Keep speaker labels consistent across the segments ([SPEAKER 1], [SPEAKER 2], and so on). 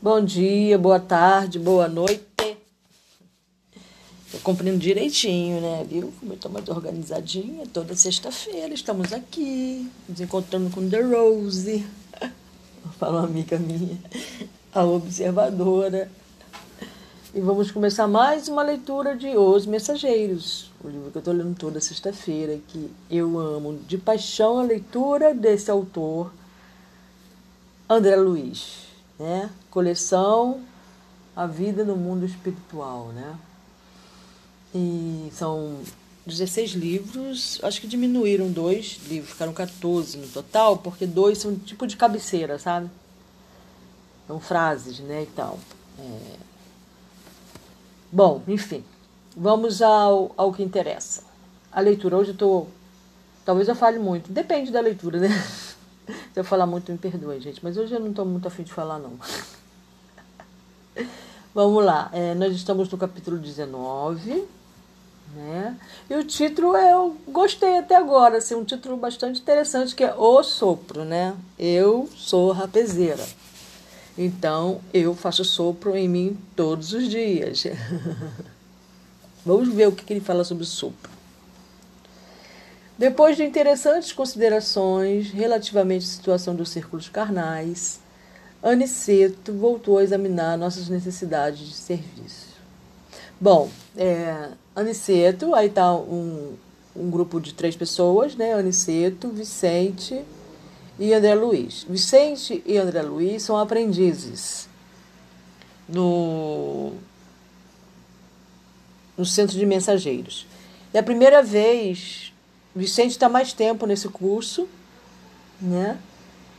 [SPEAKER 1] Bom dia, boa tarde, boa noite. Tô cumprindo direitinho, né? Viu? Como mais organizadinha. Toda sexta-feira estamos aqui, nos encontrando com The Rose. Fala uma amiga minha, a observadora. E vamos começar mais uma leitura de Os Mensageiros, o livro que eu estou lendo toda sexta-feira, que eu amo de paixão a leitura desse autor, André Luiz né? Coleção A Vida no Mundo Espiritual, né? E são 16 livros, acho que diminuíram dois livros, ficaram 14 no total, porque dois são tipo de cabeceira, sabe? São frases, né, e tal. É... Bom, enfim, vamos ao, ao que interessa. A leitura, hoje eu tô... Talvez eu fale muito, depende da leitura, né? Se eu falar muito, me perdoe, gente. Mas hoje eu não estou muito afim de falar, não. Vamos lá. É, nós estamos no capítulo 19. Né? E o título eu gostei até agora, assim, um título bastante interessante que é O Sopro, né? Eu sou rapezeira. Então eu faço sopro em mim todos os dias. Vamos ver o que ele fala sobre o sopro. Depois de interessantes considerações relativamente à situação dos círculos carnais, Aniceto voltou a examinar nossas necessidades de serviço. Bom, é, Aniceto, aí está um, um grupo de três pessoas, né? Aniceto, Vicente e André Luiz. Vicente e André Luiz são aprendizes no, no centro de mensageiros. É a primeira vez Vicente está mais tempo nesse curso, né?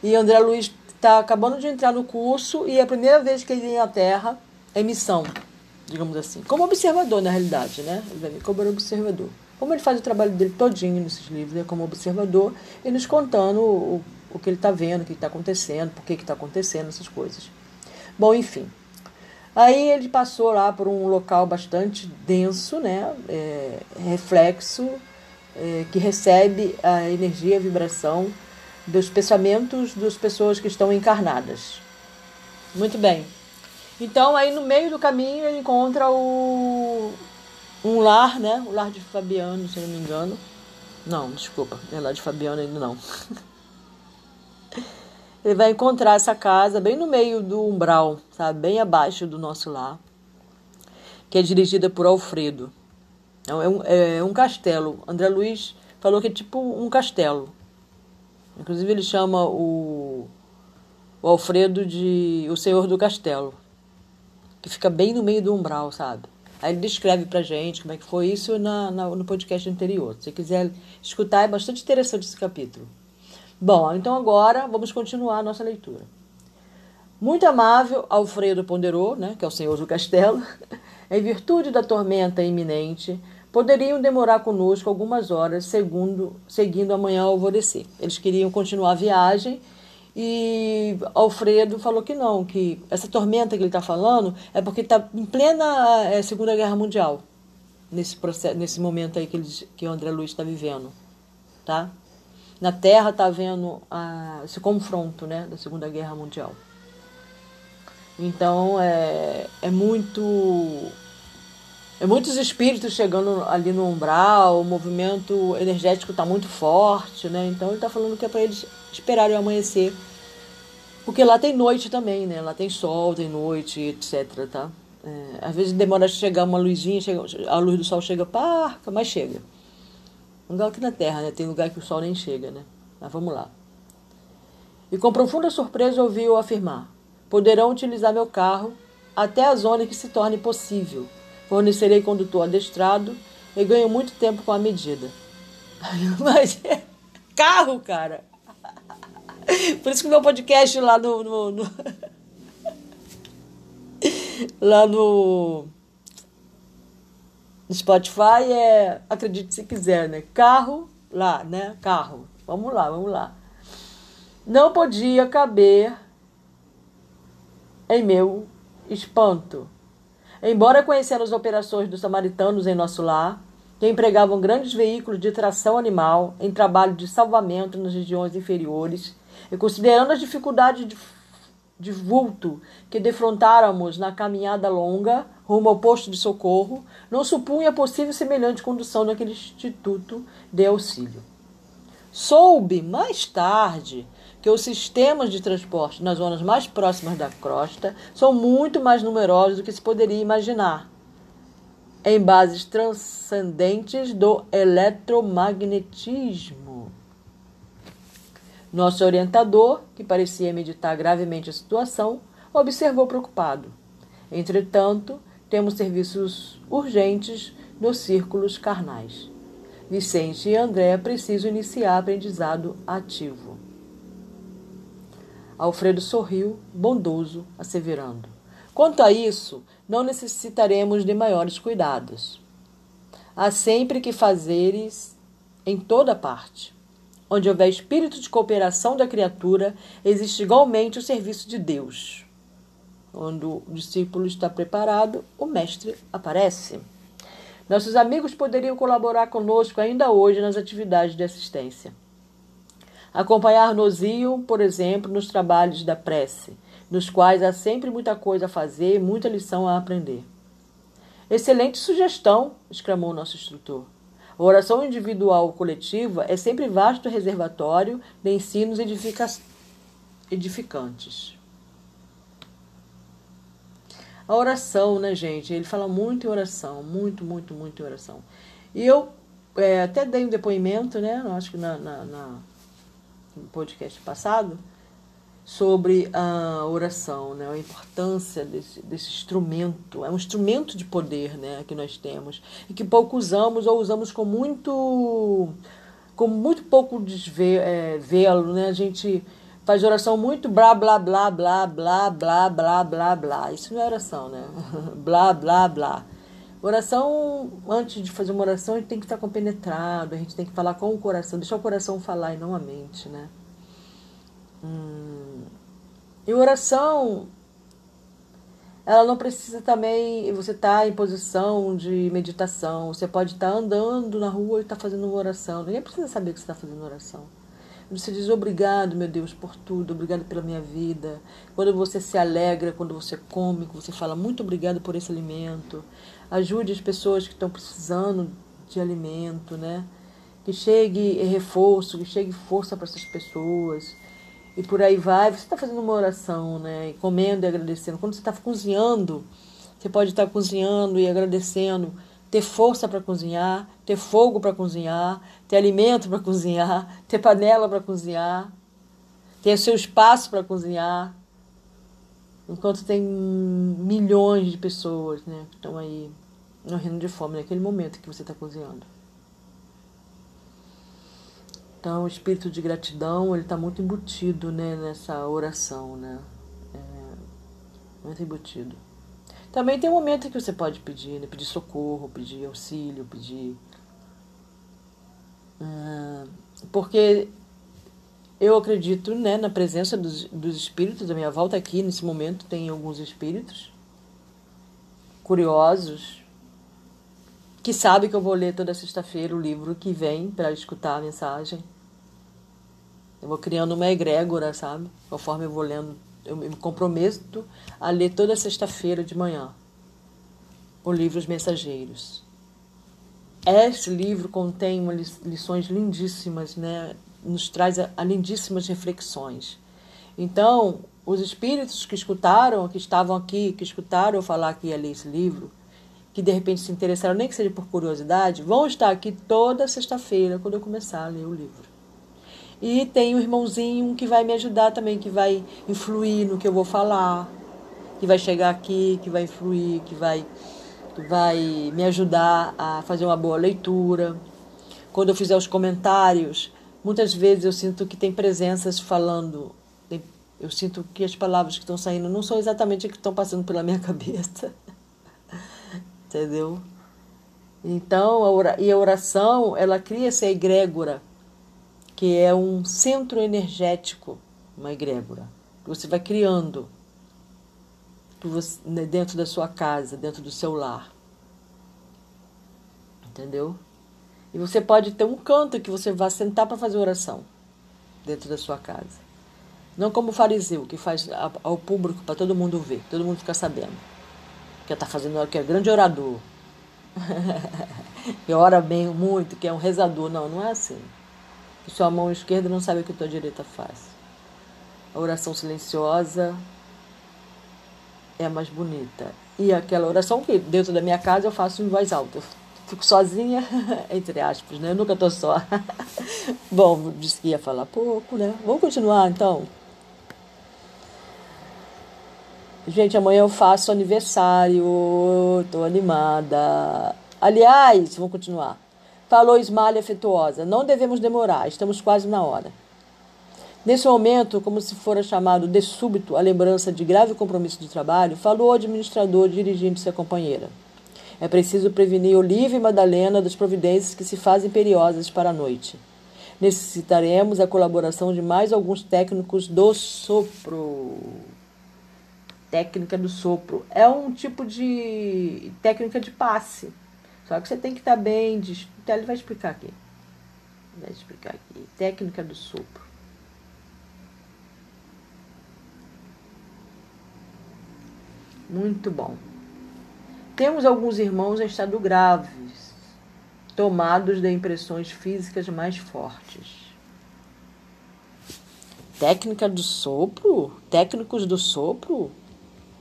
[SPEAKER 1] E André Luiz está acabando de entrar no curso e é a primeira vez que ele vem à Terra é missão, digamos assim. Como observador, na realidade, né? Ele como observador. Como ele faz o trabalho dele todinho nesses livros, é como observador e nos contando o, o que ele está vendo, o que está acontecendo, por que está acontecendo, essas coisas. Bom, enfim. Aí ele passou lá por um local bastante denso, né? É, reflexo é, que recebe a energia, a vibração dos pensamentos das pessoas que estão encarnadas. Muito bem. Então, aí no meio do caminho, ele encontra o, um lar, né? O lar de Fabiano, se não me engano. Não, desculpa, é lar de Fabiano ainda não. ele vai encontrar essa casa bem no meio do umbral, sabe? Bem abaixo do nosso lar, que é dirigida por Alfredo. É um, é um castelo. André Luiz falou que é tipo um castelo. Inclusive ele chama o, o Alfredo de o Senhor do Castelo, que fica bem no meio do umbral, sabe? Aí ele descreve pra gente como é que foi isso na, na, no podcast anterior. Se você quiser escutar, é bastante interessante esse capítulo. Bom, então agora vamos continuar a nossa leitura. Muito amável, Alfredo ponderou, né, que é o senhor do castelo, em virtude da tormenta iminente, poderiam demorar conosco algumas horas, segundo, seguindo amanhã ao alvorecer. Eles queriam continuar a viagem e Alfredo falou que não, que essa tormenta que ele está falando é porque está em plena é, Segunda Guerra Mundial, nesse, processo, nesse momento aí que, eles, que o André Luiz está vivendo. Tá? Na Terra está havendo esse confronto né, da Segunda Guerra Mundial. Então é, é muito é muitos espíritos chegando ali no umbral, o movimento energético está muito forte, né? Então ele está falando que é para eles esperarem o amanhecer. Porque lá tem noite também, né? Lá tem sol, tem noite, etc, tá? É, às vezes demora a chegar uma luzinha, chega, a luz do sol chega parca, mas chega. Igual aqui na Terra, né? Tem lugar que o sol nem chega, né? Mas vamos lá. E com profunda surpresa ouvi-o afirmar: poderão utilizar meu carro até a zona que se torne possível Fornecerei condutor adestrado e ganho muito tempo com a medida. Mas é carro, cara. Por isso que meu podcast lá no, no, no lá no, no Spotify é, acredite se quiser, né? Carro lá, né? Carro. Vamos lá, vamos lá. Não podia caber em meu espanto Embora conhecendo as operações dos samaritanos em nosso lar, que empregavam grandes veículos de tração animal em trabalho de salvamento nas regiões inferiores, e considerando as dificuldades de de vulto que defrontáramos na caminhada longa rumo ao posto de socorro, não supunha possível semelhante condução naquele instituto de auxílio. Soube mais tarde que os sistemas de transporte nas zonas mais próximas da crosta são muito mais numerosos do que se poderia imaginar, em bases transcendentes do eletromagnetismo. Nosso orientador, que parecia meditar gravemente a situação, observou preocupado. Entretanto, temos serviços urgentes nos círculos carnais. Vicente e André precisam iniciar aprendizado ativo. Alfredo sorriu, bondoso, asseverando: Quanto a isso, não necessitaremos de maiores cuidados. Há sempre que fazeres em toda parte. Onde houver espírito de cooperação da criatura, existe igualmente o serviço de Deus. Quando o discípulo está preparado, o mestre aparece. Nossos amigos poderiam colaborar conosco ainda hoje nas atividades de assistência. Acompanhar-nos-iam, por exemplo, nos trabalhos da prece, nos quais há sempre muita coisa a fazer e muita lição a aprender. Excelente sugestão, exclamou nosso instrutor. A oração individual ou coletiva é sempre vasto reservatório de ensinos edifica edificantes. A oração, né, gente? Ele fala muito em oração, muito, muito, muito em oração. E eu é, até dei um depoimento, né? Acho que na, na, na, no podcast passado, sobre a oração, né? a importância desse, desse instrumento. É um instrumento de poder né? que nós temos e que pouco usamos ou usamos com muito, com muito pouco desvelo. É, né? A gente faz oração muito blá, blá, blá, blá, blá, blá, blá, blá, blá. Isso não é oração, né? blá, blá, blá. Oração, antes de fazer uma oração, a gente tem que estar compenetrado, a gente tem que falar com o coração, deixar o coração falar e não a mente, né? Hum. E oração, ela não precisa também você estar tá em posição de meditação. Você pode estar tá andando na rua e estar tá fazendo uma oração. Ninguém precisa saber que você está fazendo oração. Você diz obrigado, meu Deus, por tudo, obrigado pela minha vida. Quando você se alegra, quando você come, você fala muito obrigado por esse alimento. Ajude as pessoas que estão precisando de alimento, né? Que chegue reforço, que chegue força para essas pessoas. E por aí vai. Você está fazendo uma oração, né? E comendo e agradecendo. Quando você está cozinhando, você pode estar cozinhando e agradecendo ter força para cozinhar, ter fogo para cozinhar, ter alimento para cozinhar, ter panela para cozinhar, ter seu espaço para cozinhar. Enquanto tem milhões de pessoas né, que estão aí morrendo de fome naquele momento que você está cozinhando. Então, o espírito de gratidão ele está muito embutido né, nessa oração, né? É, muito embutido. Também tem um momento que você pode pedir, né? pedir socorro, pedir auxílio, pedir. Ah, porque eu acredito né, na presença dos, dos espíritos. A minha volta aqui, nesse momento, tem alguns espíritos curiosos que sabem que eu vou ler toda sexta-feira o livro que vem para escutar a mensagem. Eu vou criando uma egrégora, sabe? Conforme eu vou lendo eu me comprometo a ler toda sexta-feira de manhã o livro Os Mensageiros. Esse livro contém lições lindíssimas, né? nos traz a, a lindíssimas reflexões. Então, os espíritos que escutaram, que estavam aqui, que escutaram eu falar que ia ler esse livro, que de repente se interessaram, nem que seja por curiosidade, vão estar aqui toda sexta-feira quando eu começar a ler o livro. E tem um irmãozinho que vai me ajudar também, que vai influir no que eu vou falar, que vai chegar aqui, que vai influir, que vai, que vai me ajudar a fazer uma boa leitura. Quando eu fizer os comentários, muitas vezes eu sinto que tem presenças falando. Eu sinto que as palavras que estão saindo não são exatamente as que estão passando pela minha cabeça. Entendeu? Então, a e a oração, ela cria essa egrégora que é um centro energético, uma egrégora, você vai criando né, dentro da sua casa, dentro do seu lar. Entendeu? E você pode ter um canto que você vá sentar para fazer oração dentro da sua casa. Não como o fariseu, que faz ao público para todo mundo ver, todo mundo ficar sabendo. Que está fazendo, que é grande orador. que ora bem muito, que é um rezador. Não, não é assim. Que sua mão esquerda não sabe o que tua direita faz. A oração silenciosa é a mais bonita. E aquela oração que dentro da minha casa eu faço em voz alta. Fico sozinha, entre aspas, né? Eu nunca estou só. Bom, disse que ia falar pouco, né? Vamos continuar então. Gente, amanhã eu faço aniversário, tô animada. Aliás, vamos continuar. Falou Ismalha afetuosa, não devemos demorar, estamos quase na hora. Nesse momento, como se fora chamado de súbito a lembrança de grave compromisso de trabalho, falou o administrador dirigindo-se à companheira. É preciso prevenir Olivia e Madalena das providências que se fazem imperiosas para a noite. Necessitaremos a colaboração de mais alguns técnicos do sopro técnica do sopro. É um tipo de técnica de passe. Só que você tem que estar bem. De... Então ele vai explicar aqui. Vai explicar aqui. Técnica do sopro. Muito bom. Temos alguns irmãos em estado graves, tomados de impressões físicas mais fortes. Técnica do sopro? Técnicos do sopro?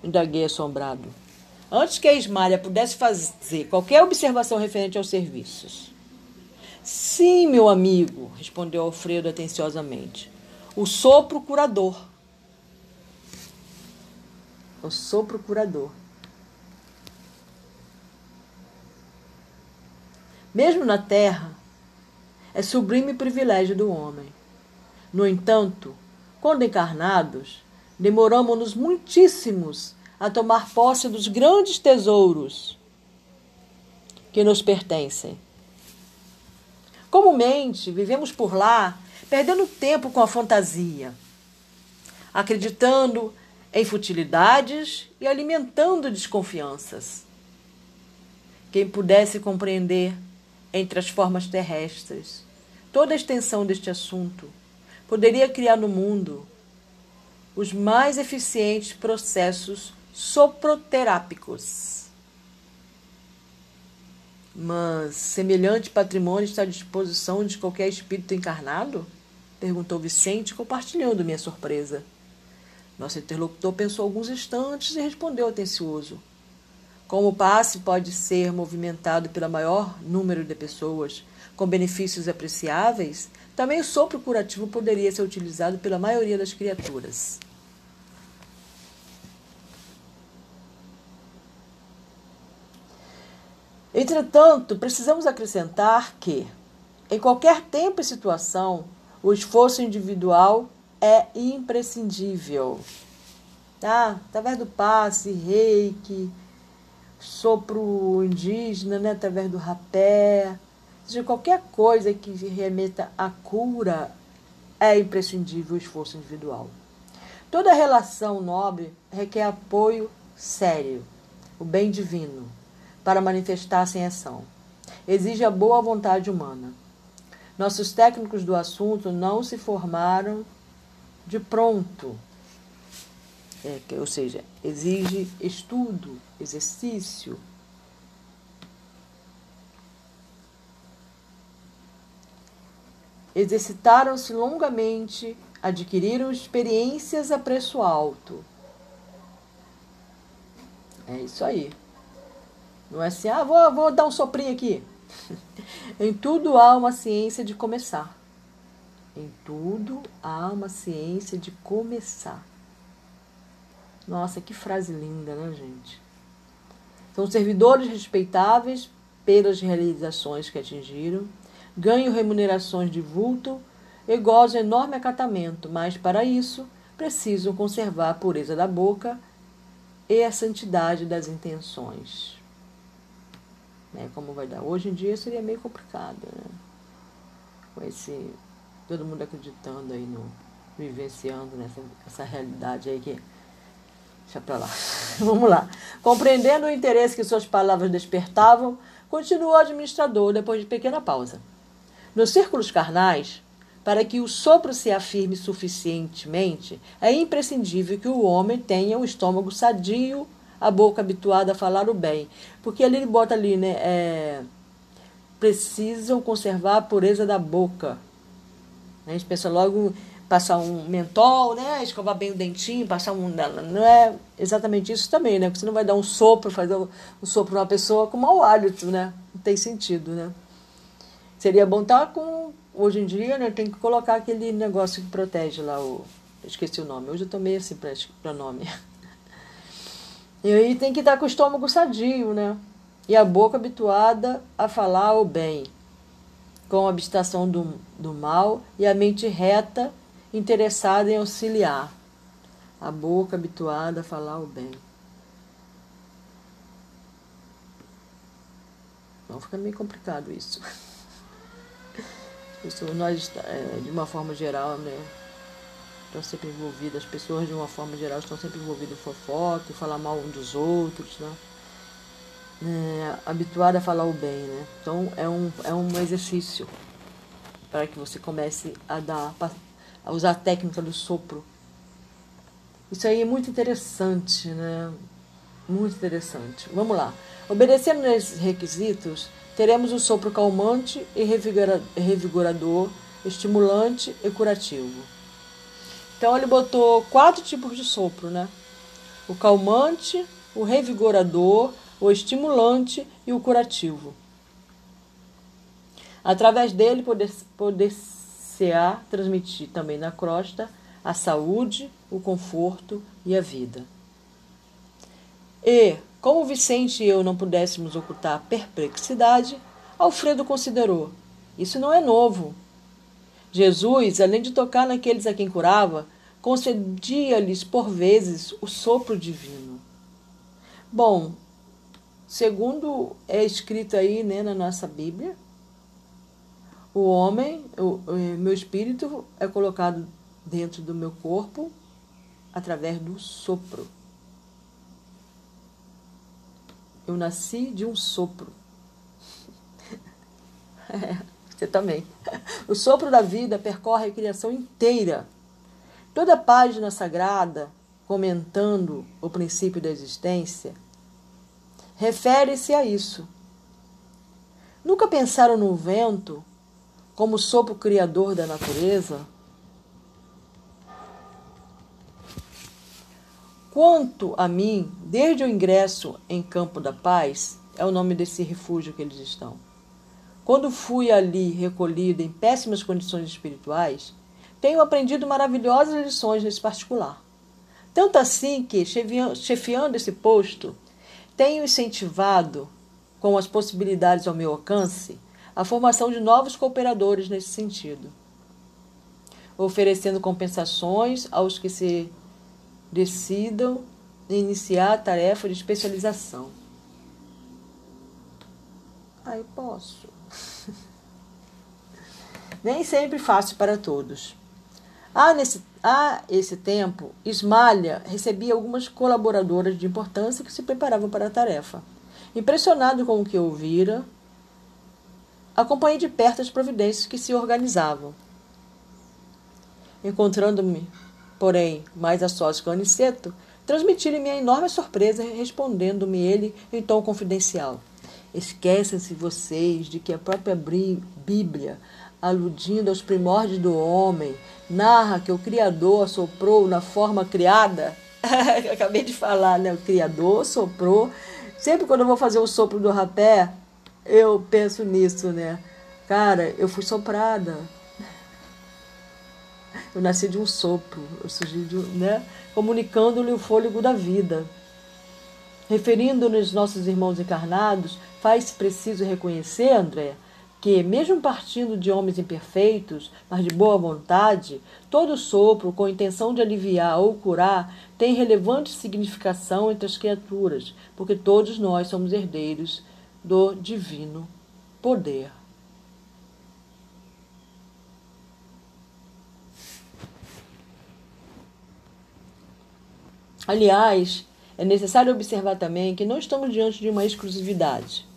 [SPEAKER 1] Indaguei assombrado. Antes que a Ismália pudesse fazer qualquer observação referente aos serviços. Sim, meu amigo, respondeu Alfredo atenciosamente. O sopro curador. O sopro curador. Mesmo na terra, é sublime privilégio do homem. No entanto, quando encarnados, demoramos-nos muitíssimos a tomar posse dos grandes tesouros que nos pertencem. Comumente, vivemos por lá, perdendo tempo com a fantasia, acreditando em futilidades e alimentando desconfianças. Quem pudesse compreender entre as formas terrestres toda a extensão deste assunto, poderia criar no mundo os mais eficientes processos soproterápicos. Mas semelhante patrimônio está à disposição de qualquer espírito encarnado? perguntou Vicente, compartilhando minha surpresa. Nosso interlocutor pensou alguns instantes e respondeu atencioso. Como o passe pode ser movimentado pelo maior número de pessoas, com benefícios apreciáveis, também o sopro curativo poderia ser utilizado pela maioria das criaturas. Entretanto, precisamos acrescentar que, em qualquer tempo e situação, o esforço individual é imprescindível. Tá? Através do passe, reiki, sopro indígena, né? através do rapé, seja, qualquer coisa que remeta à cura, é imprescindível o esforço individual. Toda relação nobre requer apoio sério, o bem divino para manifestar-se em ação. Exige a boa vontade humana. Nossos técnicos do assunto não se formaram de pronto. É, ou seja, exige estudo, exercício. Exercitaram-se longamente, adquiriram experiências a preço alto. É isso aí. Não é assim, ah, vou, vou dar um soprinho aqui. em tudo há uma ciência de começar. Em tudo há uma ciência de começar. Nossa, que frase linda, né, gente? São servidores respeitáveis pelas realizações que atingiram, ganham remunerações de vulto e gozam enorme acatamento, mas para isso precisam conservar a pureza da boca e a santidade das intenções né, como vai dar. Hoje em dia seria meio complicado, né? Com esse. Todo mundo acreditando aí no. vivenciando nessa essa realidade aí que. Deixa pra lá. Vamos lá. Compreendendo o interesse que suas palavras despertavam, continuou o administrador depois de pequena pausa. Nos círculos carnais, Para que o sopro se afirme suficientemente, é imprescindível que o homem tenha o estômago sadio, a boca habituada a falar o bem. Porque ali ele bota ali, né? É, precisam conservar a pureza da boca. A gente pensa logo passar um mentol, né? Escovar bem o dentinho, passar um. Não é exatamente isso também, né? Porque você não vai dar um sopro, fazer um sopro numa pessoa com mau hálito, né? Não tem sentido, né? Seria bom estar tá com. Hoje em dia, né? Tem que colocar aquele negócio que protege lá o. Esqueci o nome. Hoje eu tô meio assim para nome. E aí tem que estar com o estômago sadio, né? E a boca habituada a falar o bem, com a abstração do, do mal e a mente reta interessada em auxiliar, a boca habituada a falar o bem. Não fica meio complicado isso. Isso nós, é, de uma forma geral, né? Estão sempre envolvidas, as pessoas de uma forma geral estão sempre envolvidas em fofoca, em falar mal um dos outros, né? É, habituada a falar o bem, né? Então é um, é um exercício para que você comece a dar a usar a técnica do sopro. Isso aí é muito interessante, né? Muito interessante. Vamos lá. Obedecendo esses requisitos, teremos o sopro calmante e revigorador, estimulante e curativo. Então ele botou quatro tipos de sopro, né? O calmante, o revigorador, o estimulante e o curativo. Através dele poder, poder CA transmitir também na crosta a saúde, o conforto e a vida. E, como Vicente e eu não pudéssemos ocultar a perplexidade, Alfredo considerou: isso não é novo. Jesus, além de tocar naqueles a quem curava, concedia-lhes por vezes o sopro divino. Bom, segundo é escrito aí né, na nossa Bíblia, o homem, o, o meu espírito é colocado dentro do meu corpo através do sopro. Eu nasci de um sopro. É, você também. O sopro da vida percorre a criação inteira. Toda página sagrada, comentando o princípio da existência, refere-se a isso. Nunca pensaram no vento como sopro criador da natureza? Quanto a mim, desde o ingresso em Campo da Paz, é o nome desse refúgio que eles estão. Quando fui ali recolhido em péssimas condições espirituais, tenho aprendido maravilhosas lições nesse particular. Tanto assim que, chefiando esse posto, tenho incentivado, com as possibilidades ao meu alcance, a formação de novos cooperadores nesse sentido, oferecendo compensações aos que se decidam iniciar a tarefa de especialização. Aí posso. Nem sempre fácil para todos. Há, nesse, há esse tempo, Ismalha recebia algumas colaboradoras de importância que se preparavam para a tarefa. Impressionado com o que ouvira, acompanhei de perto as providências que se organizavam. Encontrando-me, porém, mais a sós com Aniceto, transmiti-lhe a enorme surpresa, respondendo-me ele em tom confidencial. Esquecem-se vocês de que a própria Bíblia, aludindo aos primórdios do homem, narra que o Criador soprou na forma criada. Acabei de falar, né? O Criador soprou. Sempre quando eu vou fazer o sopro do rapé, eu penso nisso, né? Cara, eu fui soprada. Eu nasci de um sopro, eu surgi de, né? Comunicando-lhe o fôlego da vida. Referindo-nos nossos irmãos encarnados, faz preciso reconhecer, André, que, mesmo partindo de homens imperfeitos, mas de boa vontade, todo sopro com intenção de aliviar ou curar tem relevante significação entre as criaturas, porque todos nós somos herdeiros do divino poder. Aliás, é necessário observar também que não estamos diante de uma exclusividade.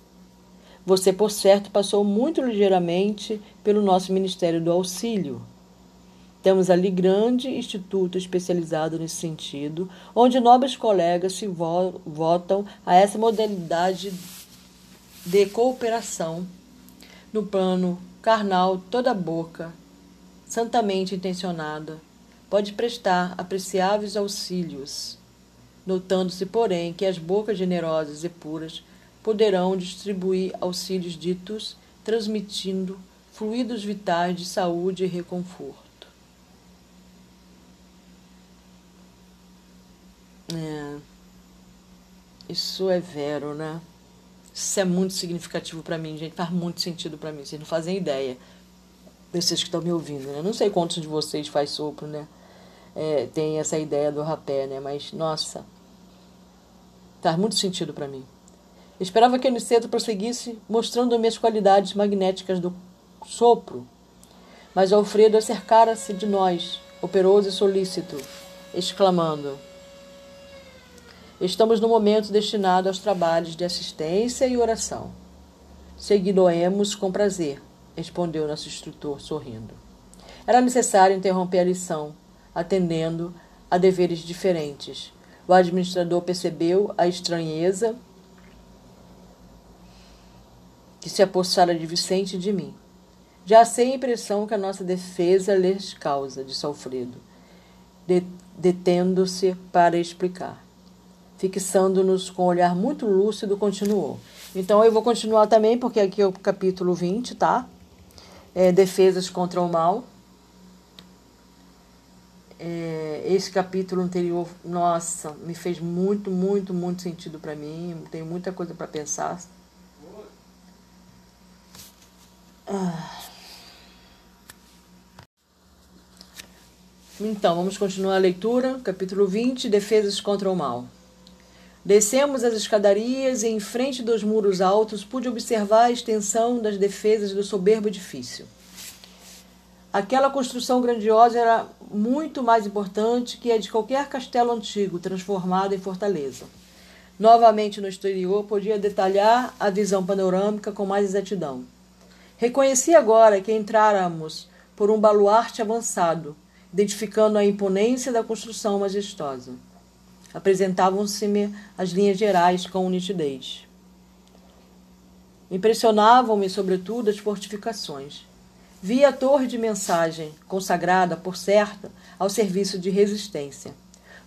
[SPEAKER 1] Você, por certo, passou muito ligeiramente pelo nosso Ministério do Auxílio. Temos ali grande instituto especializado nesse sentido, onde nobres colegas se vo votam a essa modalidade de cooperação no plano carnal, toda boca, santamente intencionada, pode prestar apreciáveis auxílios, notando-se, porém, que as bocas generosas e puras poderão distribuir auxílios ditos, transmitindo fluidos vitais de saúde e reconforto. É, isso é vero, né? Isso é muito significativo para mim, gente. Faz muito sentido para mim. Vocês não fazem ideia. Vocês que estão me ouvindo, né? Não sei quantos de vocês faz sopro, né? É, tem essa ideia do rapé, né? Mas, nossa, faz muito sentido para mim. Esperava que Aniceto prosseguisse mostrando-me as qualidades magnéticas do sopro. Mas Alfredo acercara-se de nós, operoso e solícito, exclamando: Estamos no momento destinado aos trabalhos de assistência e oração. Seguidoemos com prazer, respondeu nosso instrutor, sorrindo. Era necessário interromper a lição, atendendo a deveres diferentes. O administrador percebeu a estranheza que se apossara de Vicente e de mim. Já sei a impressão que a nossa defesa lhes causa, disse Alfredo, detendo-se para explicar fixando-nos com um olhar muito lúcido, continuou. Então eu vou continuar também, porque aqui é o capítulo 20, tá? É, defesas contra o mal. É, esse capítulo anterior, nossa, me fez muito, muito, muito sentido para mim. Tenho muita coisa para pensar. Ah. Então, vamos continuar a leitura. Capítulo 20, Defesas contra o Mal. Descemos as escadarias e, em frente dos muros altos, pude observar a extensão das defesas do soberbo edifício. Aquela construção grandiosa era muito mais importante que a de qualquer castelo antigo transformado em fortaleza. Novamente no exterior, podia detalhar a visão panorâmica com mais exatidão. Reconheci agora que entráramos por um baluarte avançado, identificando a imponência da construção majestosa apresentavam-se-me as linhas gerais com nitidez. Impressionavam-me, sobretudo, as fortificações. Vi a torre de mensagem, consagrada, por certo, ao serviço de resistência.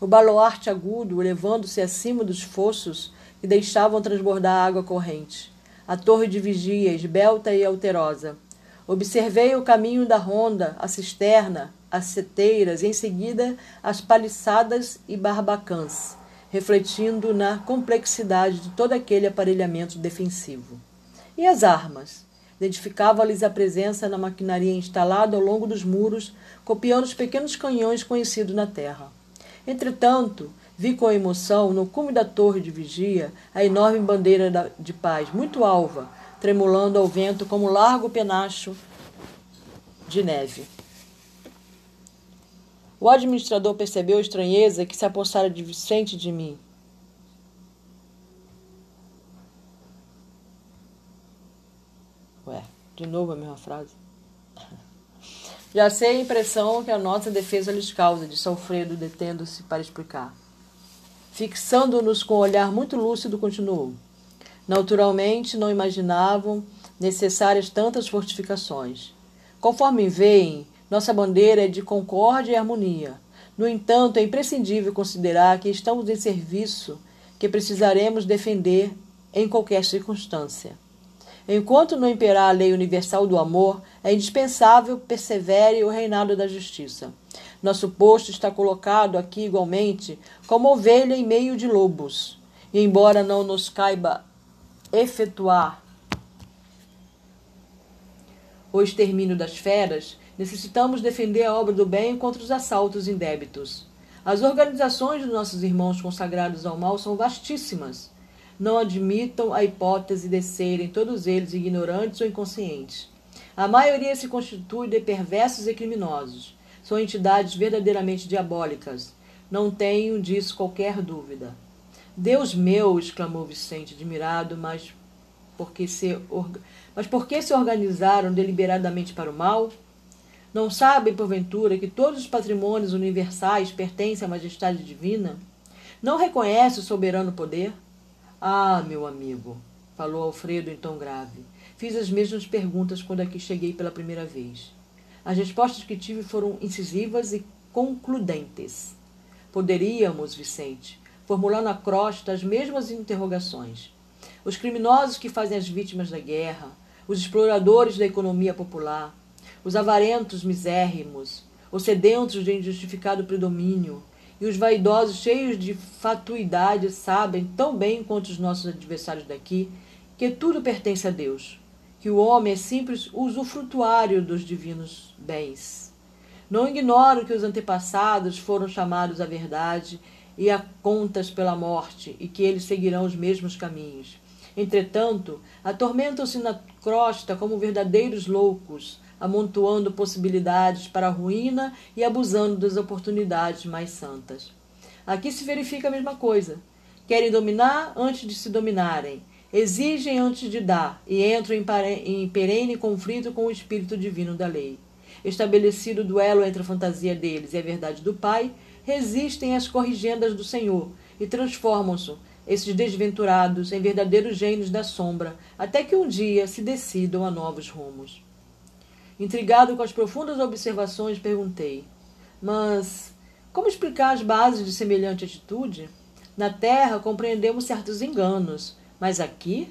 [SPEAKER 1] O baluarte agudo, elevando-se acima dos fossos que deixavam transbordar a água corrente. A torre de vigia, esbelta e alterosa. Observei o caminho da ronda, a cisterna, as seteiras em seguida as paliçadas e barbacãs, refletindo na complexidade de todo aquele aparelhamento defensivo. E as armas? Identificava-lhes a presença na maquinaria instalada ao longo dos muros, copiando os pequenos canhões conhecidos na terra. Entretanto, vi com emoção, no cume da torre de vigia, a enorme bandeira de paz, muito alva, tremulando ao vento como largo penacho de neve. O administrador percebeu a estranheza que se apossara de Vicente de mim. Ué, de novo a mesma frase? Já sei a impressão que a nossa defesa lhes causa, disse Alfredo, detendo-se para explicar. Fixando-nos com um olhar muito lúcido, continuou. Naturalmente, não imaginavam necessárias tantas fortificações. Conforme veem, nossa bandeira é de concórdia e harmonia. No entanto, é imprescindível considerar que estamos em serviço que precisaremos defender em qualquer circunstância. Enquanto não imperar a lei universal do amor, é indispensável persevere o reinado da justiça. Nosso posto está colocado aqui igualmente como ovelha em meio de lobos. E embora não nos caiba efetuar o extermínio das feras, Necessitamos defender a obra do bem contra os assaltos indébitos. As organizações dos nossos irmãos consagrados ao mal são vastíssimas. Não admitam a hipótese de serem todos eles ignorantes ou inconscientes. A maioria se constitui de perversos e criminosos. São entidades verdadeiramente diabólicas. Não tenho disso qualquer dúvida. Deus meu! exclamou Vicente, admirado, mas por que se, mas por que se organizaram deliberadamente para o mal? Não sabem, porventura, que todos os patrimônios universais pertencem à majestade divina? Não reconhece o soberano poder? Ah, meu amigo, falou Alfredo em tom grave. Fiz as mesmas perguntas quando aqui cheguei pela primeira vez. As respostas que tive foram incisivas e concludentes. Poderíamos, Vicente, formular na crosta as mesmas interrogações. Os criminosos que fazem as vítimas da guerra, os exploradores da economia popular, os avarentos misérrimos, os sedentos de injustificado predomínio, e os vaidosos cheios de fatuidade sabem tão bem quanto os nossos adversários daqui que tudo pertence a Deus, que o homem é simples usufrutuário dos divinos bens. Não ignoro que os antepassados foram chamados à verdade e a contas pela morte, e que eles seguirão os mesmos caminhos. Entretanto, atormentam-se na crosta como verdadeiros loucos, amontoando possibilidades para a ruína e abusando das oportunidades mais santas. Aqui se verifica a mesma coisa. Querem dominar antes de se dominarem, exigem antes de dar e entram em perene conflito com o espírito divino da lei. Estabelecido o duelo entre a fantasia deles e a verdade do Pai, resistem às corrigendas do Senhor e transformam-se esses desventurados em verdadeiros gênios da sombra, até que um dia se decidam a novos rumos. Intrigado com as profundas observações, perguntei: Mas como explicar as bases de semelhante atitude? Na Terra compreendemos certos enganos, mas aqui?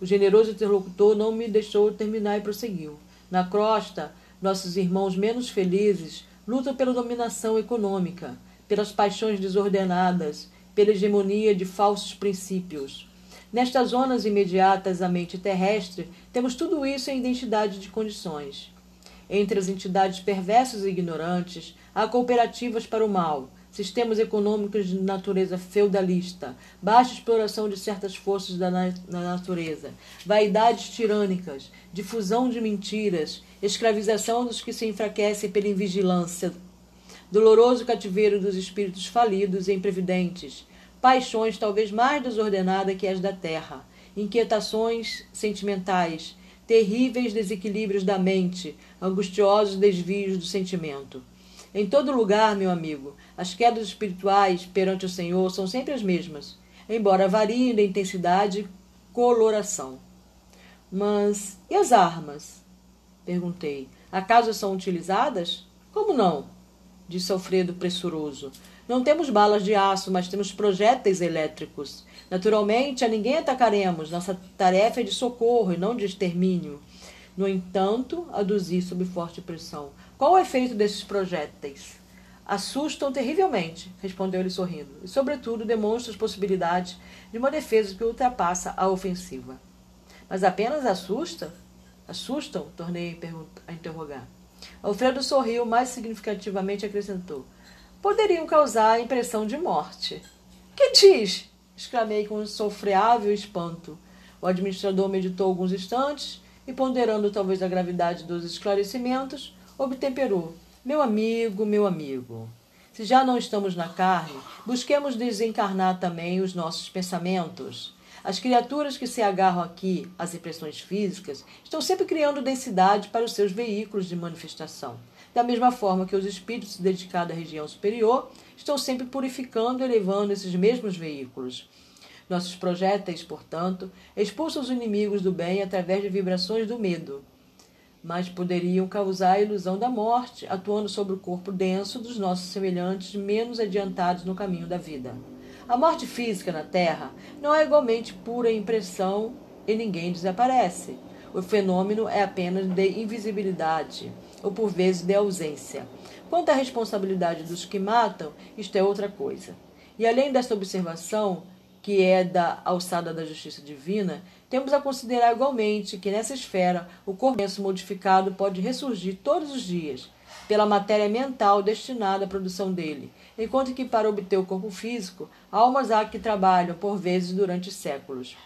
[SPEAKER 1] O generoso interlocutor não me deixou terminar e prosseguiu. Na crosta, nossos irmãos menos felizes lutam pela dominação econômica, pelas paixões desordenadas, pela hegemonia de falsos princípios. Nestas zonas imediatas à mente terrestre, temos tudo isso em identidade de condições. Entre as entidades perversas e ignorantes, há cooperativas para o mal, sistemas econômicos de natureza feudalista, baixa exploração de certas forças da na natureza, vaidades tirânicas, difusão de mentiras, escravização dos que se enfraquecem pela invigilância, doloroso cativeiro dos espíritos falidos e imprevidentes, paixões talvez mais desordenadas que as da terra, inquietações sentimentais, terríveis desequilíbrios da mente, angustiosos desvios do sentimento. Em todo lugar, meu amigo, as quedas espirituais perante o Senhor são sempre as mesmas, embora variem de intensidade e coloração. Mas e as armas? Perguntei. Acaso são utilizadas? Como não? Disse Alfredo pressuroso. Não temos balas de aço, mas temos projéteis elétricos. Naturalmente, a ninguém atacaremos. Nossa tarefa é de socorro e não de extermínio. No entanto, aduzi sob forte pressão. Qual o efeito desses projéteis? Assustam terrivelmente, respondeu ele sorrindo, e, sobretudo, demonstram as possibilidades de uma defesa que ultrapassa a ofensiva. Mas apenas assusta? Assustam? Tornei a interrogar. Alfredo sorriu mais significativamente e acrescentou: poderiam causar a impressão de morte. Que diz? exclamei com sofreável espanto. O administrador meditou alguns instantes e, ponderando talvez a gravidade dos esclarecimentos, obtemperou. Meu amigo, meu amigo, se já não estamos na carne, busquemos desencarnar também os nossos pensamentos. As criaturas que se agarram aqui às impressões físicas estão sempre criando densidade para os seus veículos de manifestação. Da mesma forma que os espíritos dedicados à região superior estão sempre purificando e elevando esses mesmos veículos. Nossos projéteis, portanto, expulsam os inimigos do bem através de vibrações do medo, mas poderiam causar a ilusão da morte, atuando sobre o corpo denso dos nossos semelhantes menos adiantados no caminho da vida. A morte física na Terra não é igualmente pura impressão e ninguém desaparece. O fenômeno é apenas de invisibilidade ou por vezes de ausência. Quanto à responsabilidade dos que matam, isto é outra coisa. E além desta observação, que é da alçada da justiça divina, temos a considerar igualmente que nessa esfera o corpo modificado pode ressurgir todos os dias pela matéria mental destinada à produção dele, enquanto que para obter o corpo físico, almas há que trabalham por vezes durante séculos.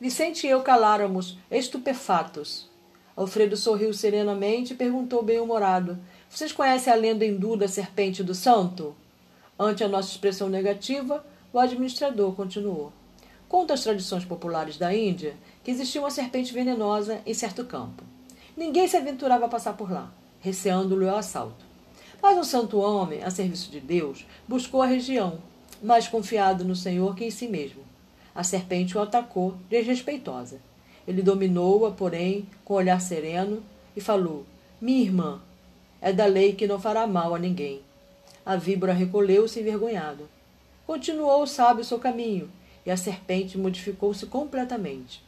[SPEAKER 1] Vicente e eu caláramos estupefatos. Alfredo sorriu serenamente e perguntou bem-humorado: Vocês conhecem a lenda hindu da serpente do santo? Ante a nossa expressão negativa, o administrador continuou. Conta as tradições populares da Índia que existia uma serpente venenosa em certo campo. ninguém se aventurava a passar por lá, receando-lhe o assalto. Mas um santo homem, a serviço de Deus, buscou a região, mais confiado no Senhor que em si mesmo. A serpente o atacou, desrespeitosa. Ele dominou-a, porém, com olhar sereno, e falou: Minha irmã, é da lei que não fará mal a ninguém. A víbora recolheu-se envergonhado. Continuou o sábio seu caminho, e a serpente modificou-se completamente.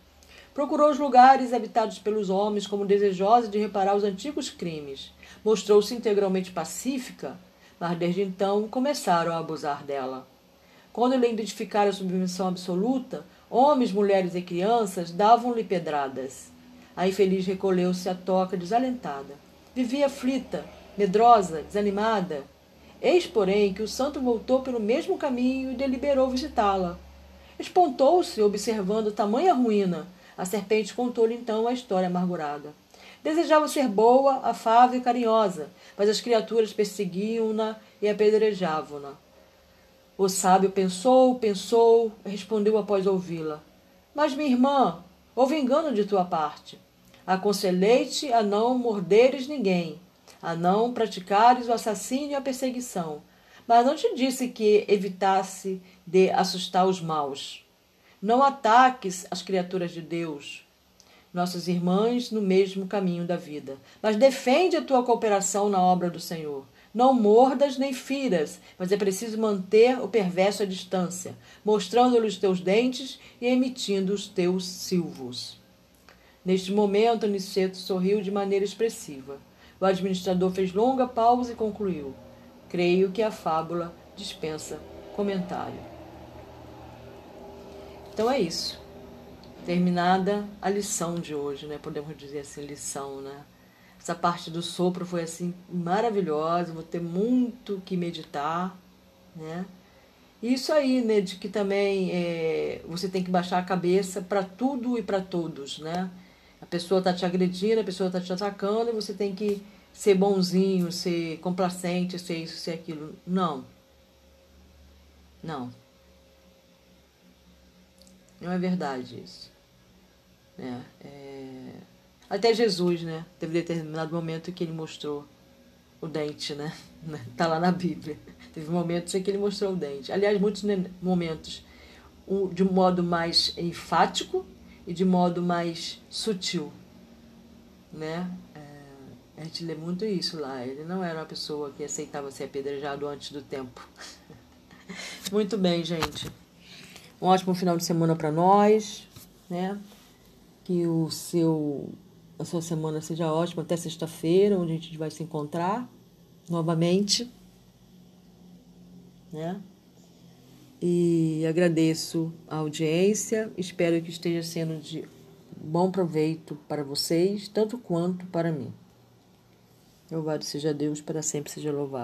[SPEAKER 1] Procurou os lugares habitados pelos homens como desejosa de reparar os antigos crimes. Mostrou-se integralmente pacífica, mas desde então começaram a abusar dela. Quando lhe identificaram a submissão absoluta, homens, mulheres e crianças davam-lhe pedradas. A infeliz recolheu-se à toca desalentada. Vivia aflita, medrosa, desanimada. Eis, porém, que o santo voltou pelo mesmo caminho e deliberou visitá-la. Espontou-se, observando tamanha ruína. A serpente contou-lhe então a história amargurada. Desejava ser boa, afável e carinhosa, mas as criaturas perseguiam-na e apedrejavam-na. O sábio pensou, pensou, respondeu após ouvi-la. Mas, minha irmã, houve engano de tua parte. Aconselhei-te a não morderes ninguém, a não praticares o assassínio e a perseguição, mas não te disse que evitasse de assustar os maus. Não ataques as criaturas de Deus, nossas irmãs no mesmo caminho da vida, mas defende a tua cooperação na obra do Senhor. Não mordas nem firas, mas é preciso manter o perverso à distância, mostrando-lhe os teus dentes e emitindo os teus silvos. Neste momento, Aniceto sorriu de maneira expressiva. O administrador fez longa pausa e concluiu: Creio que a fábula dispensa comentário. Então é isso. Terminada a lição de hoje, né? Podemos dizer assim, lição, né? Essa parte do sopro foi assim maravilhosa, vou ter muito que meditar, né? Isso aí, né, de que também é, você tem que baixar a cabeça para tudo e para todos, né? A pessoa está te agredindo, a pessoa está te atacando e você tem que ser bonzinho, ser complacente, ser isso, ser aquilo. Não. Não. Não é verdade isso. É, é... Até Jesus, né? Teve determinado momento que ele mostrou o dente, né? Tá lá na Bíblia. Teve momentos em que ele mostrou o dente. Aliás, muitos momentos de um modo mais enfático e de modo mais sutil, né? É, a gente lê muito isso lá. Ele não era uma pessoa que aceitava ser apedrejado antes do tempo. muito bem, gente. Um ótimo final de semana para nós, né? Que o seu a sua semana seja ótima até sexta-feira, onde a gente vai se encontrar novamente, né? E agradeço a audiência. Espero que esteja sendo de bom proveito para vocês, tanto quanto para mim. Louvado seja Deus, para sempre seja louvado.